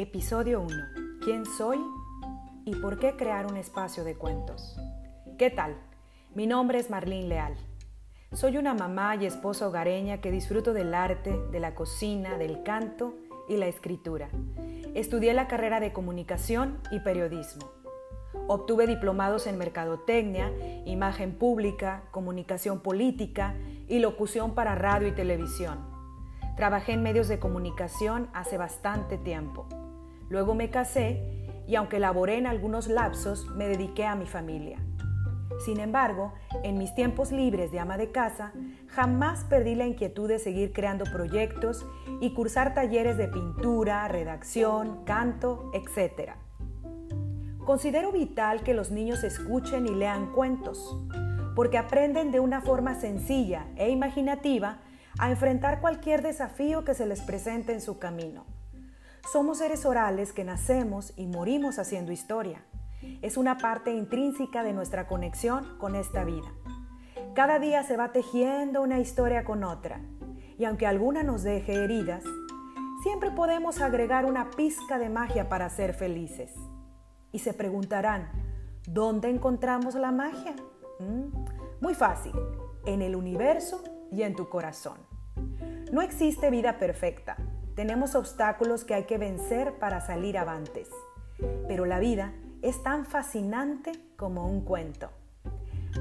Episodio 1. ¿Quién soy y por qué crear un espacio de cuentos? ¿Qué tal? Mi nombre es Marlene Leal. Soy una mamá y esposa hogareña que disfruto del arte, de la cocina, del canto y la escritura. Estudié la carrera de comunicación y periodismo. Obtuve diplomados en mercadotecnia, imagen pública, comunicación política y locución para radio y televisión. Trabajé en medios de comunicación hace bastante tiempo. Luego me casé y aunque laboré en algunos lapsos, me dediqué a mi familia. Sin embargo, en mis tiempos libres de ama de casa, jamás perdí la inquietud de seguir creando proyectos y cursar talleres de pintura, redacción, canto, etc. Considero vital que los niños escuchen y lean cuentos, porque aprenden de una forma sencilla e imaginativa a enfrentar cualquier desafío que se les presente en su camino. Somos seres orales que nacemos y morimos haciendo historia. Es una parte intrínseca de nuestra conexión con esta vida. Cada día se va tejiendo una historia con otra, y aunque alguna nos deje heridas, siempre podemos agregar una pizca de magia para ser felices. Y se preguntarán, ¿dónde encontramos la magia? ¿Mm? Muy fácil, en el universo y en tu corazón. No existe vida perfecta, tenemos obstáculos que hay que vencer para salir avantes. Pero la vida es tan fascinante como un cuento.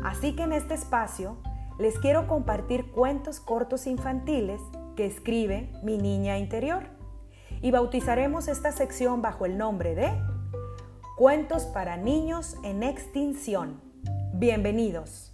Así que en este espacio les quiero compartir cuentos cortos infantiles que escribe mi niña interior. Y bautizaremos esta sección bajo el nombre de Cuentos para niños en extinción. Bienvenidos.